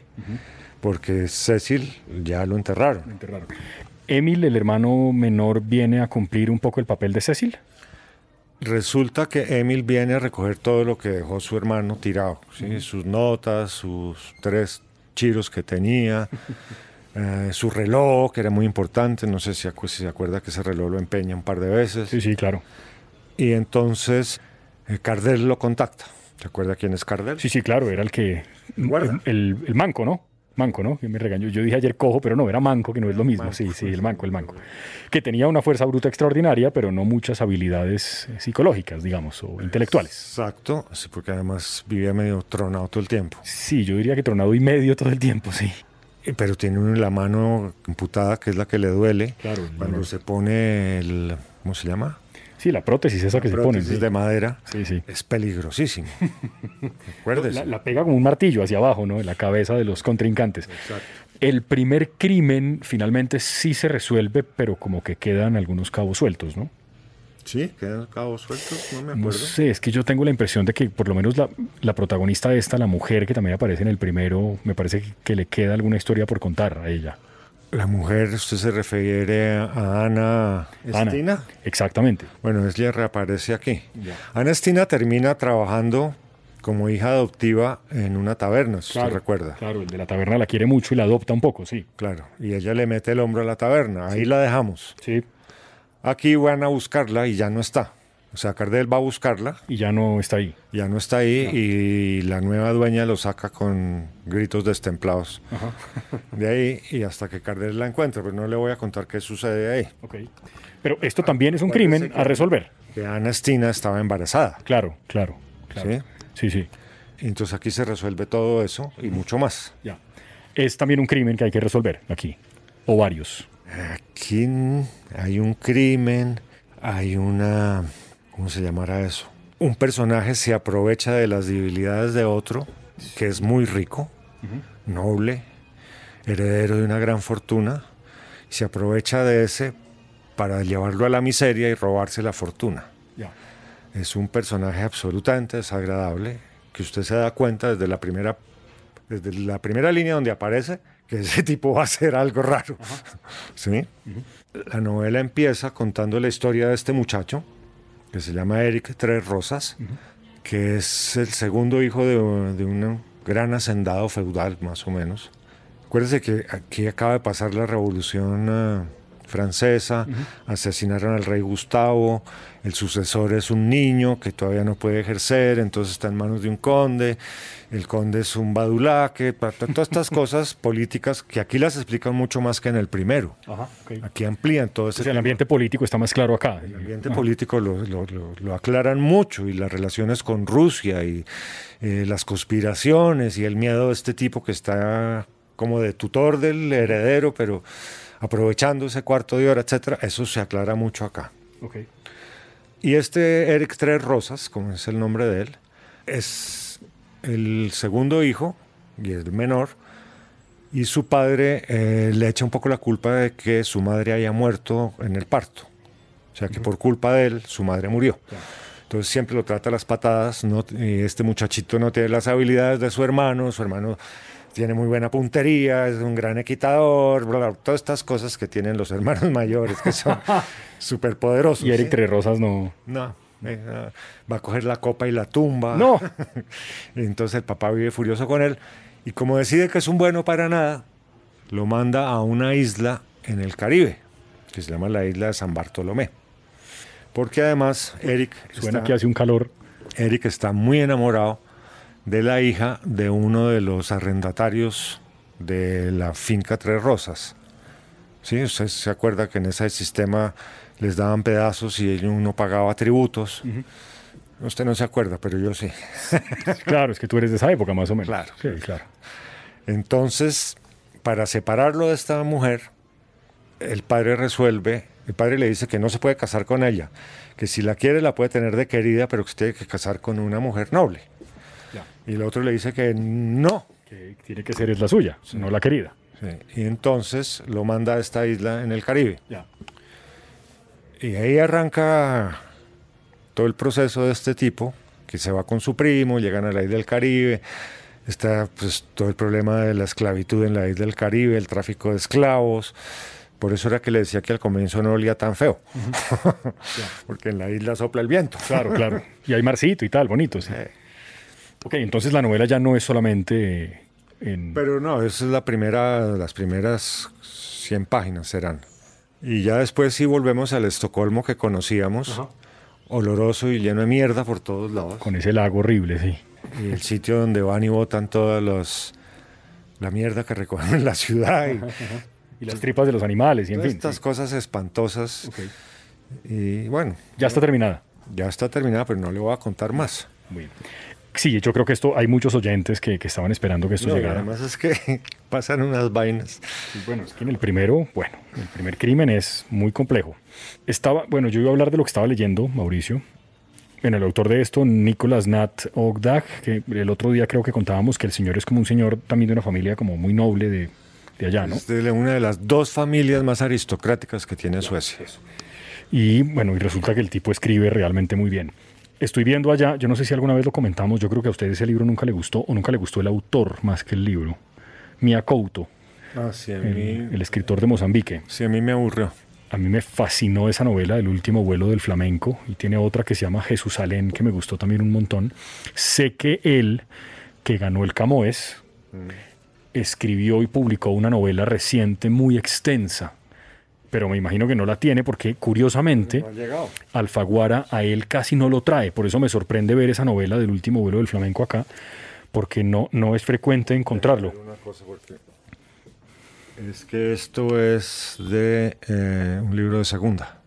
porque Cecil ya lo enterraron. Lo enterraron. Emil, el hermano menor, viene a cumplir un poco el papel de Cecil. Resulta que Emil viene a recoger todo lo que dejó su hermano tirado, sus notas, sus tres chiros que tenía, eh, su reloj, que era muy importante, no sé si, se acuerda que ese reloj lo empeña un par de veces. Sí, sí, claro. Y entonces eh, Cardel lo contacta. ¿Se acuerda quién es Cardel? Sí, sí, claro, era el que... el, el manco, ¿no? Manco, ¿no? Que me regañó. Yo dije ayer cojo, pero no, era manco, que no es lo mismo. sí, sí, el manco, el manco. Que tenía una fuerza bruta extraordinaria, pero no muchas habilidades eh, psicológicas, digamos, o intelectuales. Exacto, sí, porque además vivía medio tronado todo el tiempo. Sí, yo diría que tronado y medio todo el tiempo, sí. Pero tiene la mano amputada, que es la que le duele. Claro. Cuando se pone el, ¿cómo se llama? Sí, la prótesis esa que se pone. Sí. de madera. Sí, sí. Es peligrosísimo. La, la, pega como un martillo hacia abajo, ¿no? En la cabeza de los contrincantes. Exacto. El primer crimen finalmente sí se resuelve, pero como que quedan algunos cabos sueltos, ¿no? Sí, quedan cabos sueltos, no me acuerdo. No sé, es que yo tengo la impresión de que por lo menos la, la protagonista de esta, la mujer que también aparece en el primero, me parece que le queda alguna historia por contar a ella. La mujer, usted se refiere a Ana Estina. exactamente. Bueno, ella reaparece aquí. Ana Estina termina trabajando como hija adoptiva en una taberna, si claro, recuerda. Claro, el de la taberna la quiere mucho y la adopta un poco, sí. Claro, y ella le mete el hombro a la taberna, ahí la dejamos. Sí. Aquí van a buscarla y ya no está. O sea, Cardel va a buscarla. Y ya no está ahí. Ya no está ahí y la nueva dueña lo saca con gritos destemplados. De ahí y hasta que Cardel la encuentre, pero no le voy a contar qué sucede ahí. Ok. Pero esto también es un crimen a resolver. Que Ana Estina estaba embarazada. Claro, claro, ¿Sí? Sí, sí. Entonces aquí se resuelve todo eso y mucho más. Ya. Es también un crimen que hay que resolver aquí. O varios. Aquí hay un crimen, hay una ¿cómo se llamará eso? Un personaje se aprovecha de las debilidades de otro, que es muy rico, noble, heredero de una gran fortuna, y se aprovecha de ese para llevarlo a la miseria y robarse la fortuna. Es un personaje absolutamente desagradable, que usted se da cuenta desde la primera, desde la primera línea donde aparece, que ese tipo va a hacer algo raro. ¿Sí? La novela empieza contando la historia de este muchacho, que se llama Eric Tres Rosas, que es el segundo hijo de, un gran hacendado feudal, más o menos. Acuérdese que aquí acaba de pasar la revolución francesa, asesinaron al rey Gustavo, el sucesor es un niño que todavía no puede ejercer, entonces está en manos de un conde, el conde es un badulaque, todas estas cosas políticas que aquí las explican mucho más que en el primero. Aquí amplían todo ese... el ambiente político está más claro acá. El ambiente político lo, aclaran mucho y las relaciones con Rusia y eh, las conspiraciones y el miedo de este tipo que está como de tutor del heredero, pero aprovechando ese cuarto de hora, etcétera, eso se aclara mucho acá. Okay. Y este Eric Tres Rosas, como es el nombre de él, es el segundo hijo y el menor, y su padre eh, le echa un poco la culpa de que su madre haya muerto en el parto. O sea, que por culpa de él, su madre murió. Entonces siempre lo trata a las patadas. No, este muchachito no tiene las habilidades de su hermano. Su hermano tiene muy buena puntería, es un gran equitador, todas estas cosas que tienen los hermanos mayores, que son súper poderosos. Y Eric Tres Rosas no. No. Eh, va a coger la copa y la tumba. No. entonces el papá vive furioso con él. Y como decide que es un bueno para nada, lo manda a una isla en el Caribe, que se llama la isla de San Bartolomé. Porque además Eric... Suena que hace un calor. Eric está muy enamorado de la hija de uno de los arrendatarios de la finca Tres Rosas. ¿Sí? Usted se acuerda que en ese sistema les daban pedazos y uno pagaba tributos. Usted no se acuerda, pero yo sí. claro, es que tú eres de esa época más o menos. Claro. Sí, claro. Entonces, para separarlo de esta mujer, el padre resuelve, el padre le dice que no se puede casar con ella, que si la quiere la puede tener de querida, pero que se tiene que casar con una mujer noble. Y el otro le dice que no. Que tiene que ser es la suya, no la querida. Y entonces lo manda a esta isla en el Caribe. Ya. Y ahí arranca todo el proceso de este tipo, que se va con su primo, llegan a la isla del Caribe, está pues todo el problema de la esclavitud en la isla del Caribe, el tráfico de esclavos. Por eso era que le decía que al comienzo no olía tan feo, porque en la isla sopla el viento. Claro, claro. Y hay marcito y tal, bonito. Sí. Eh. Ok, entonces la novela ya no es solamente en... Pero no, esa es la primera, las primeras 100 páginas serán. Y ya después sí volvemos al Estocolmo que conocíamos, oloroso y lleno de mierda por todos lados. Con ese lago horrible, sí. Y el sitio donde van y botan todas los la mierda que recogen en la ciudad. Y, las tripas de los animales, y en fin. Estas cosas espantosas. Y bueno. Ya está terminada. Ya está terminada, pero no le voy a contar más. Muy Sí, yo creo que esto hay muchos oyentes que, estaban esperando que esto llegara. Además es que pasan unas vainas. bueno, es que en el primero, bueno, el primer crimen es muy complejo. Estaba, bueno, yo iba a hablar de lo que estaba leyendo, Mauricio. Bueno, el autor de esto, Nicolas Nat Ogdag, que el otro día creo que contábamos que el señor es como un señor también de una familia como muy noble de, de allá, ¿no? Es de una de las dos familias más aristocráticas que tiene Suecia. Y bueno, y resulta que el tipo escribe realmente muy bien estoy viendo allá, yo no sé si alguna vez lo comentamos, yo creo que a usted ese libro nunca le gustó o nunca le gustó el autor más que el libro. Mia Couto, ah, sí, a mí, el, escritor de Mozambique. Sí, a mí me aburrió. A mí me fascinó esa novela, El último vuelo del flamenco, y tiene otra que se llama Jesusalén, que me gustó también un montón. Sé que él, que ganó el Camoes, mm. escribió y publicó una novela reciente muy extensa pero me imagino que no la tiene porque curiosamente Alfaguara a él casi no lo trae. Por eso me sorprende ver esa novela del último vuelo del flamenco acá, porque no, no es frecuente encontrarlo. es que esto es de eh, un libro de segunda.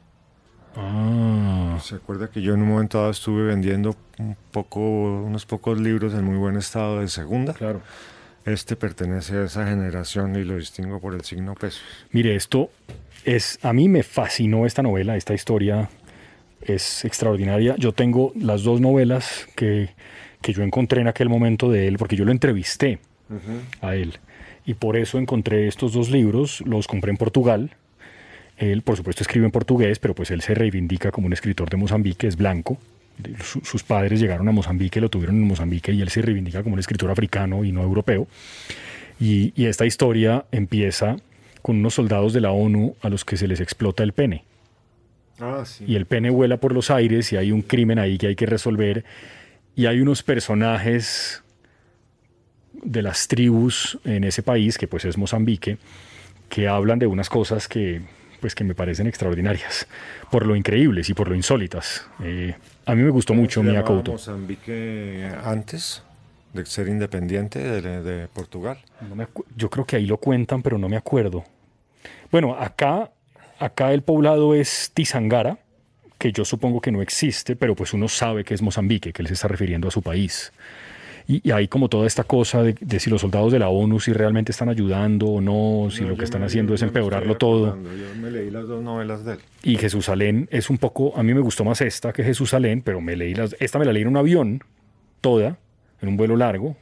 Ah. Se acuerda que yo en un momento dado estuve vendiendo un poco, unos pocos libros en muy buen estado de segunda. Claro. Este pertenece a esa generación y lo distingo por el signo peso. Mire, esto es, a mí me fascinó esta novela, esta historia es extraordinaria. Yo tengo las dos novelas que, yo encontré en aquel momento de él, porque yo lo entrevisté a él. Y por eso encontré estos dos libros, los compré en Portugal. Él, por supuesto, escribe en portugués, pero pues él se reivindica como un escritor de Mozambique, es blanco. sus padres llegaron a Mozambique, lo tuvieron en Mozambique y él se reivindica como un escritor africano y no europeo. Y, y esta historia empieza con unos soldados de la ONU a los que se les explota el pene. Ah, y el pene vuela por los aires y hay un crimen ahí que hay que resolver. Y hay unos personajes de las tribus en ese país, que pues es Mozambique, que hablan de unas cosas que, pues, que me parecen extraordinarias, por lo increíbles y por lo insólitas. Eh, a mí me gustó mucho Mia Couto. Mozambique antes? De ser independiente de, Portugal. yo creo que ahí lo cuentan, pero no me acuerdo. Bueno, acá, acá el poblado es Tizangara, que yo supongo que no existe, pero pues uno sabe que es Mozambique, que él se está refiriendo a su país. Y, hay como toda esta cosa de, si los soldados de la ONU si realmente están ayudando o no, si lo que están haciendo es empeorarlo todo. Yo me leí las dos novelas de él. Y Jesusalén es un poco, a mí me gustó más esta que Jesusalén, pero me leí las, esta me la leí en un avión, toda, en un vuelo largo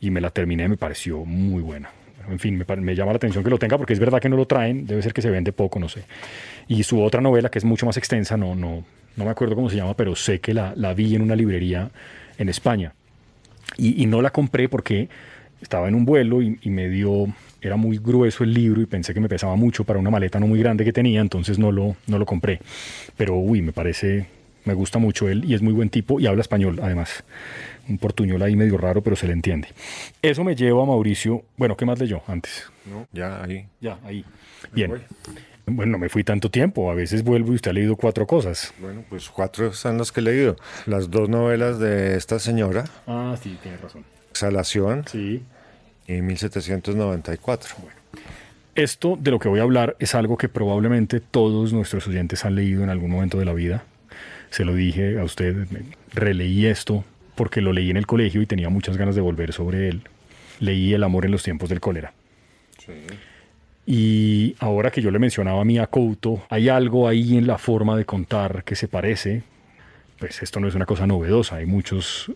y me la terminé, me pareció muy buena. En fin, me, llama la atención que lo tenga porque es verdad que no lo traen, debe ser que se vende poco, no sé. Y su otra novela, que es mucho más extensa, no, no, no me acuerdo cómo se llama, pero sé que la, vi en una librería en España. Y, no la compré porque estaba en un vuelo y, y, me dio, era muy grueso el libro y pensé que me pesaba mucho para una maleta no muy grande que tenía, entonces no lo, no lo compré. Pero uy, me parece, me gusta mucho él y es muy buen tipo y habla español además un portuñol ahí medio raro, pero se le entiende. Eso me lleva a Mauricio. Bueno, ¿qué más leyó antes? No, ya ahí. Ya, ahí. Bien. Bueno, no me fui tanto tiempo. A veces vuelvo y usted ha leído cuatro cosas. Bueno, pues cuatro son las que he leído. Las dos novelas de esta señora. Ah, sí, tiene razón. Exhalación. Sí. Y 1794. Bueno. Esto de lo que voy a hablar es algo que probablemente todos nuestros oyentes han leído en algún momento de la vida. Se lo dije a usted, releí esto porque lo leí en el colegio y tenía muchas ganas de volver sobre él. Leí El amor en los tiempos del cólera. Sí. Y ahora que yo le mencionaba a mi Couto, hay algo ahí en la forma de contar que se parece. Pues esto no es una cosa novedosa. Hay muchos,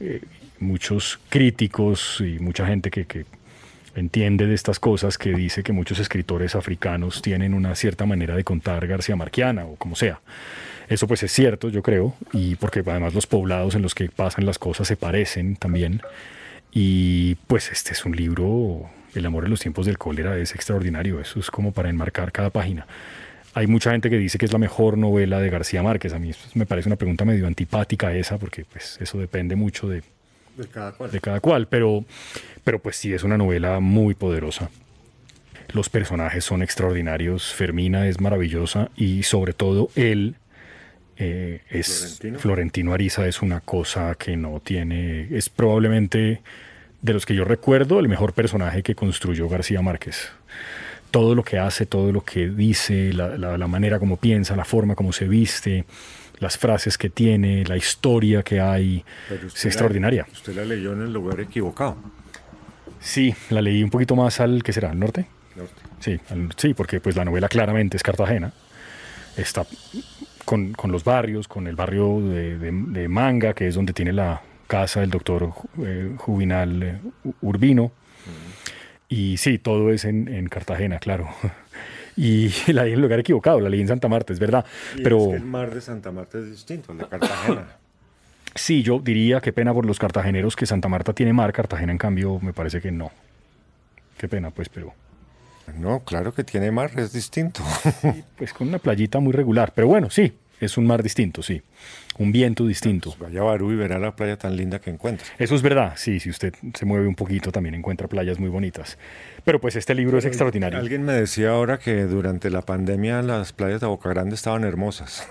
eh, muchos críticos y mucha gente que, entiende de estas cosas que dice que muchos escritores africanos tienen una cierta manera de contar García Marquiana o como sea. Eso pues es cierto, yo creo, y porque además los poblados en los que pasan las cosas se parecen también. Y pues este es un libro, El amor en los tiempos del cólera es extraordinario, eso es como para enmarcar cada página. Hay mucha gente que dice que es la mejor novela de García Márquez. A mí me parece una pregunta medio antipática esa, porque pues eso depende mucho de, de cada cual. De cada cual, pero, pero pues sí es una novela muy poderosa. Los personajes son extraordinarios, Fermina es maravillosa y sobre todo él eh, es Florentino. Ariza es una cosa que no tiene, es probablemente de los que yo recuerdo el mejor personaje que construyó García Márquez. Todo lo que hace, todo lo que dice, la, manera como piensa, la forma como se viste, las frases que tiene, la historia que hay, es extraordinaria. usted la leyó en el lugar equivocado. Sí, la leí un poquito más al, ¿qué será? ¿Al norte? norte. Sí, sí, porque pues la novela claramente es Cartagena. Está con, los barrios, con el barrio de, Manga, que es donde tiene la casa del doctor eh, Juvinal eh, Urbino. Y sí, todo es en, Cartagena, claro. Y la leí en el lugar equivocado, la leí en Santa Marta, es verdad. pero el mar de Santa Marta es distinto al de Cartagena. sí, yo diría qué pena por los cartageneros que Santa Marta tiene mar, Cartagena en cambio me parece que no. Qué pena, pues, pero... No, claro que tiene mar, es distinto. pues con una playita muy regular, pero bueno, sí, es un mar distinto, sí. Un viento distinto. Pues vaya a Barú y verá la playa tan linda que encuentra. Eso es verdad, sí, si usted se mueve un poquito también encuentra playas muy bonitas. Pero pues este libro es extraordinario. Alguien me decía ahora que durante la pandemia las playas de Boca Grande estaban hermosas.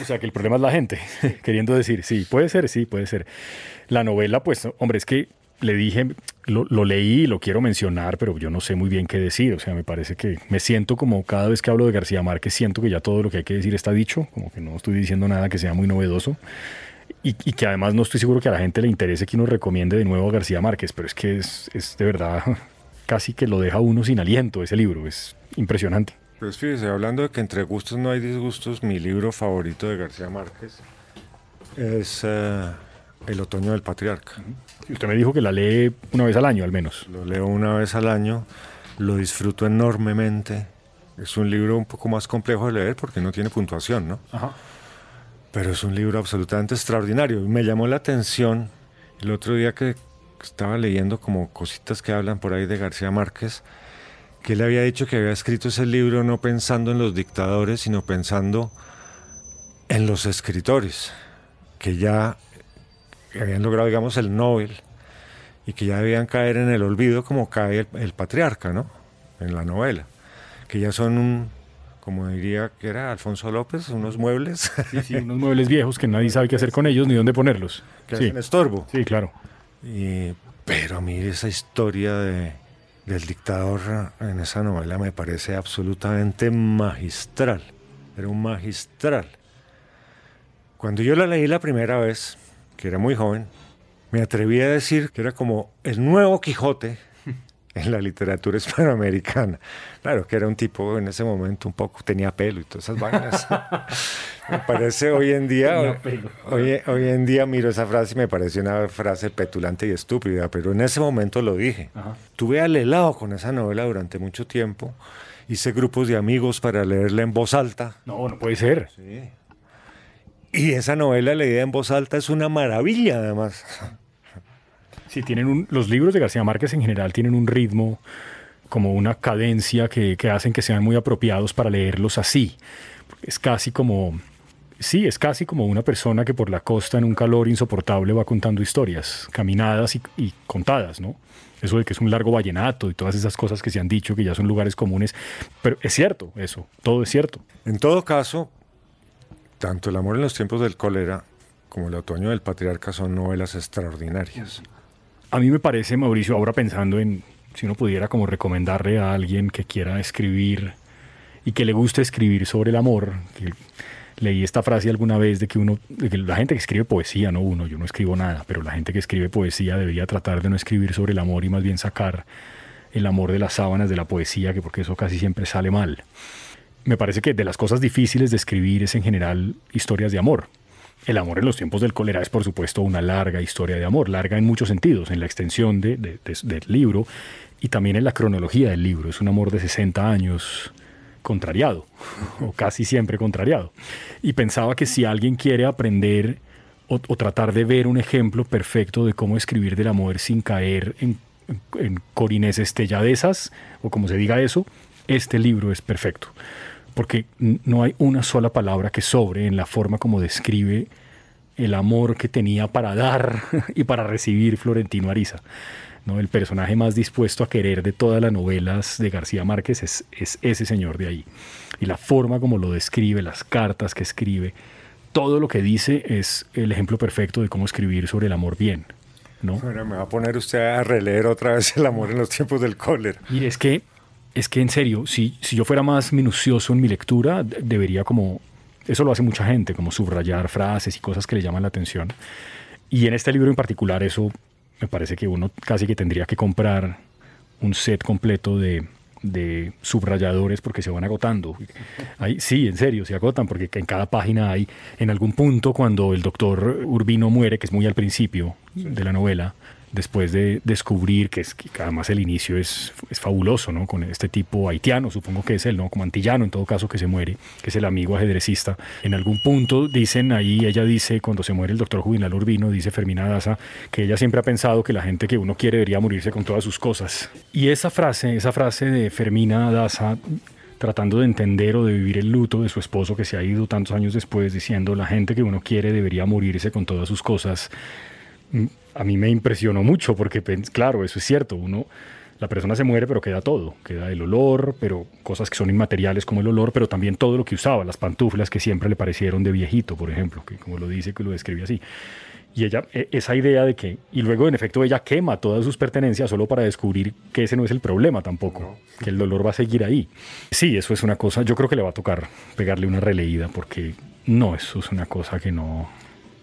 o sea que el problema es la gente, queriendo decir, sí, puede ser, sí, puede ser. La novela, pues, hombre, es que le dije, lo, leí y lo quiero mencionar, pero yo no sé muy bien qué decir. O sea, me parece que me siento como cada vez que hablo de García Márquez, siento que ya todo lo que hay que decir está dicho, como que no estoy diciendo nada que sea muy novedoso. Y, que además no estoy seguro que a la gente le interese que uno recomiende de nuevo a García Márquez, pero es que es, es de verdad casi que lo deja uno sin aliento ese libro, es impresionante. Pues fíjese, hablando de que entre gustos no hay disgustos, mi libro favorito de García Márquez es eh, El otoño del patriarca. Usted me dijo que la lee una vez al año, al menos. Lo leo una vez al año, lo disfruto enormemente. Es un libro un poco más complejo de leer porque no tiene puntuación, ¿no? Ajá. Pero es un libro absolutamente extraordinario. Me llamó la atención el otro día que estaba leyendo como cositas que hablan por ahí de García Márquez, que él había dicho que había escrito ese libro no pensando en los dictadores, sino pensando en los escritores, que ya que habían logrado, digamos, el Nobel y que ya debían caer en el olvido como cae el, patriarca, ¿no? En la novela. Que ya son un, como diría que era Alfonso López, unos muebles. Sí, sí, unos muebles viejos que nadie sabe qué hacer con ellos ni dónde ponerlos. Que sí. hacen estorbo. Sí, claro. Y, pero a mí esa historia de, del dictador en esa novela me parece absolutamente magistral. Era un magistral. Cuando yo la leí la primera vez, que era muy joven, me atreví a decir que era como el nuevo Quijote en la literatura hispanoamericana. Claro, que era un tipo en ese momento un poco, tenía pelo y todas esas vainas. me parece hoy en día, hoy, hoy, en día miro esa frase y me parece una frase petulante y estúpida, pero en ese momento lo dije. Tuve alelado con esa novela durante mucho tiempo. Hice grupos de amigos para leerla en voz alta. No, no puede ser. Sí. Y esa novela leída en voz alta es una maravilla, además. Sí, tienen un, los libros de García Márquez en general tienen un ritmo, como una cadencia que, que hacen que sean muy apropiados para leerlos así. Es casi como, sí, es casi como una persona que por la costa en un calor insoportable va contando historias, caminadas y, y contadas, ¿no? Eso de que es un largo vallenato y todas esas cosas que se han dicho que ya son lugares comunes, pero es cierto eso, todo es cierto. En todo caso, tanto El amor en los tiempos del cólera como El otoño del patriarca son novelas extraordinarias. A mí me parece, Mauricio, ahora pensando en si uno pudiera como recomendarle a alguien que quiera escribir y que le guste escribir sobre el amor, leí esta frase alguna vez de que uno, la gente que escribe poesía, no uno, yo no escribo nada, pero la gente que escribe poesía debería tratar de no escribir sobre el amor y más bien sacar el amor de las sábanas de la poesía, que porque eso casi siempre sale mal me parece que de las cosas difíciles de escribir es en general historias de amor. El amor en los tiempos del cólera es por supuesto una larga historia de amor, larga en muchos sentidos, en la extensión de, del libro y también en la cronología del libro. Es un amor de 60 años contrariado, o casi siempre contrariado. Y pensaba que si alguien quiere aprender o, tratar de ver un ejemplo perfecto de cómo escribir del amor sin caer en, en, corineses telladesas, o como se diga eso, este libro es perfecto. Porque no hay una sola palabra que sobre en la forma como describe el amor que tenía para dar y para recibir Florentino Ariza. ¿no? El personaje más dispuesto a querer de todas las novelas de García Márquez es, es ese señor de ahí. Y la forma como lo describe, las cartas que escribe, todo lo que dice es el ejemplo perfecto de cómo escribir sobre el amor bien. ¿no? Bueno, me va a poner usted a releer otra vez el amor en los tiempos del cólera. Mire, es que, es que en serio, si, si yo fuera más minucioso en mi lectura, debería como eso lo hace mucha gente, como subrayar frases y cosas que le llaman la atención. Y en este libro en particular eso me parece que uno casi que tendría que comprar un set completo de, de subrayadores porque se van agotando. Sí, en serio, se agotan porque en cada página hay, en algún punto cuando el doctor Urbino muere, que es muy al principio de la novela, después de descubrir que, es, que además el inicio es, es, fabuloso, ¿no? Con este tipo haitiano, supongo que es él, ¿no? Como antillano en todo caso que se muere, que es el amigo ajedrecista. En algún punto dicen ahí, ella dice, cuando se muere el doctor Juvenal Urbino, dice Fermina Daza, que ella siempre ha pensado que la gente que uno quiere debería morirse con todas sus cosas. Y esa frase, esa frase de Fermina Daza tratando de entender o de vivir el luto de su esposo que se ha ido tantos años después, diciendo la gente que uno quiere debería morirse con todas sus cosas a mí me impresionó mucho porque, claro, eso es cierto, uno, la persona se muere pero queda todo, queda el olor, pero cosas que son inmateriales como el olor, pero también todo lo que usaba, las pantuflas que siempre le parecieron de viejito, por ejemplo, que como lo dice, que lo describe así. Y ella, e, esa idea de que, y luego en efecto ella quema todas sus pertenencias solo para descubrir que ese no es el problema tampoco, que el dolor va a seguir ahí. Sí, eso es una cosa, yo creo que le va a tocar pegarle una releída porque no, eso es una cosa que no...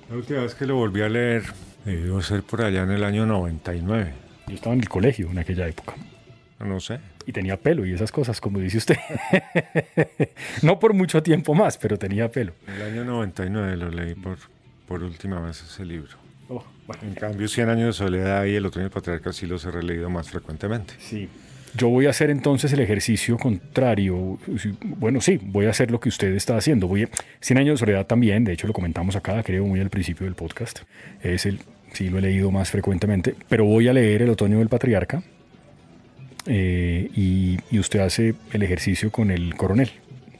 La última vez que lo volví a leer Debió ser por allá en el año 99. Yo estaba en el colegio en aquella época. No sé. Y tenía pelo y esas cosas, como dice usted. no por mucho tiempo más, pero tenía pelo. En el año 99 lo leí por, por última vez ese libro. Oh, en cambio, 100 años de soledad y el otoño patriarca sí los he releído más frecuentemente. Sí. Yo voy a hacer entonces el ejercicio contrario. Bueno, sí, voy a hacer lo que usted está haciendo. Voy a, 100 años de soledad también, de hecho lo comentamos acá, creo, muy al principio del podcast. Es el sí lo he leído más frecuentemente, pero voy a leer El Otoño del Patriarca eh, y, usted hace el ejercicio con el coronel,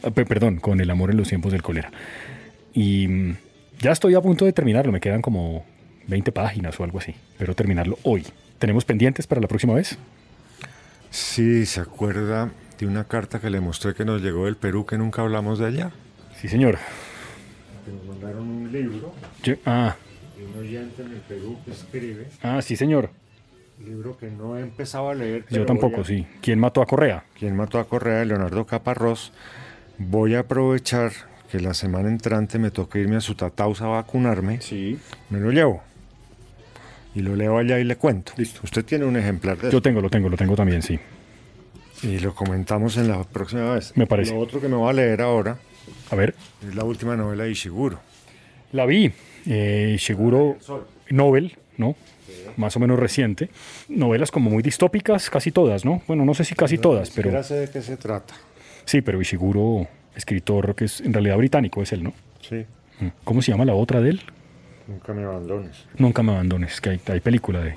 ah, perdón, con El Amor en los tiempos del cólera. Y mm, ya estoy a punto de terminarlo, me quedan como 20 páginas o algo así, pero terminarlo hoy. ¿Tenemos pendientes para la próxima vez? Sí, ¿se acuerda de una carta que le mostré que nos llegó del Perú que nunca hablamos de allá? Sí, señor. Que nos mandaron un libro. ah, un oyente en el Perú que escribe. Ah, sí, señor. Libro que no he empezado a leer. Yo tampoco, sí. ¿Quién mató a Correa? ¿Quién mató a Correa? Leonardo Caparrós. Voy a aprovechar que la semana entrante me toque irme a su tatausa a vacunarme. Sí. Me lo llevo. Y lo leo allá y le cuento. Listo. Usted tiene un ejemplar de Yo tengo, lo tengo, lo tengo también, sí. Y lo comentamos en la próxima vez. Me parece. Lo otro que me voy a leer ahora. A ver. Es la última novela de Ishiguro. La vi eh, seguro Nobel, ¿no? Más o menos reciente. Novelas como muy distópicas, casi todas, ¿no? Bueno, no sé si casi todas, pero... sé de qué se trata. Sí, pero Ishiguro, escritor que es en realidad británico, es él, ¿no? Sí. Mm. ¿Cómo se llama la otra de él? Nunca me abandones. Nunca me abandones, que hay, hay película de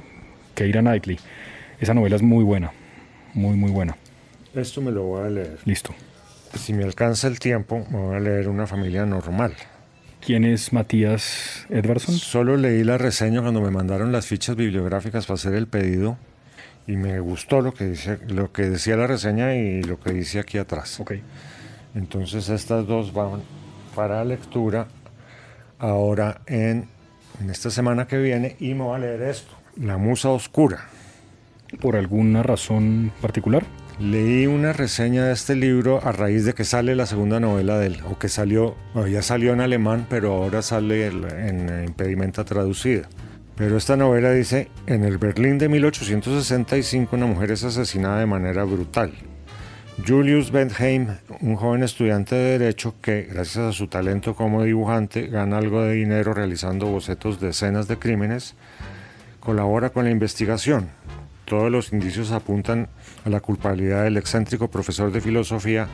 Keira Knightley. Esa novela es muy buena, muy, muy buena. Esto me lo voy a leer. Listo. Si me alcanza el tiempo, me voy a leer Una familia normal. ¿Quién es Matías Edvardson? Solo leí la reseña cuando me mandaron las fichas bibliográficas para hacer el pedido y me gustó lo que, dice, lo que decía la reseña y lo que dice aquí atrás. Okay. Entonces estas dos van para lectura ahora en, en esta semana que viene y me voy a leer esto, La Musa Oscura. ¿Por alguna razón particular? Leí una reseña de este libro a raíz de que sale la segunda novela de él, o que salió, ya salió en alemán, pero ahora sale en impedimenta traducida. Pero esta novela dice, en el Berlín de 1865 una mujer es asesinada de manera brutal. Julius Bentheim, un joven estudiante de derecho que, gracias a su talento como dibujante, gana algo de dinero realizando bocetos de escenas de crímenes, colabora con la investigación todos los indicios apuntan a la culpabilidad del excéntrico profesor de filosofía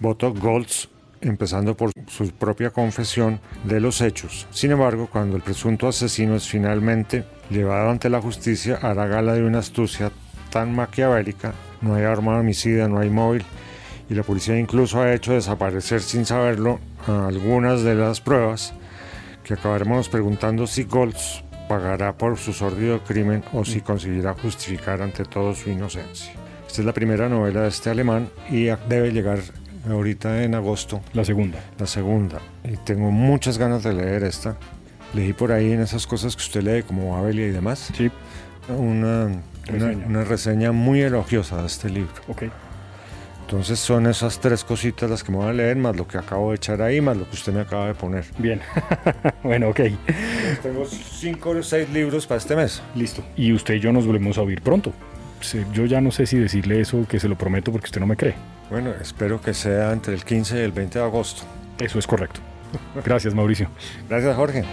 Boto Goltz, empezando por su propia confesión de los hechos. Sin embargo, cuando el presunto asesino es finalmente llevado ante la justicia, hará gala de una astucia tan maquiavélica, no hay arma homicida, no hay móvil, y la policía incluso ha hecho desaparecer sin saberlo algunas de las pruebas que acabaremos preguntando si Goltz pagará por su sórdido crimen o si conseguirá justificar ante todo su inocencia. Esta es la primera novela de este alemán y debe llegar ahorita en agosto. La segunda. La segunda. Y tengo muchas ganas de leer esta. Leí por ahí en esas cosas que usted lee como Abelia y demás. Sí. Una, reseña. Una, reseña muy elogiosa de este libro. Ok. Entonces son esas tres cositas las que me voy a leer, más lo que acabo de echar ahí, más lo que usted me acaba de poner. Bien. bueno, ok. Tengo cinco o seis libros para este mes. Listo. Y usted y yo nos volvemos a oír pronto. Yo ya no sé si decirle eso, que se lo prometo porque usted no me cree. Bueno, espero que sea entre el 15 y el 20 de agosto. Eso es correcto. Gracias, Mauricio. Gracias, Jorge.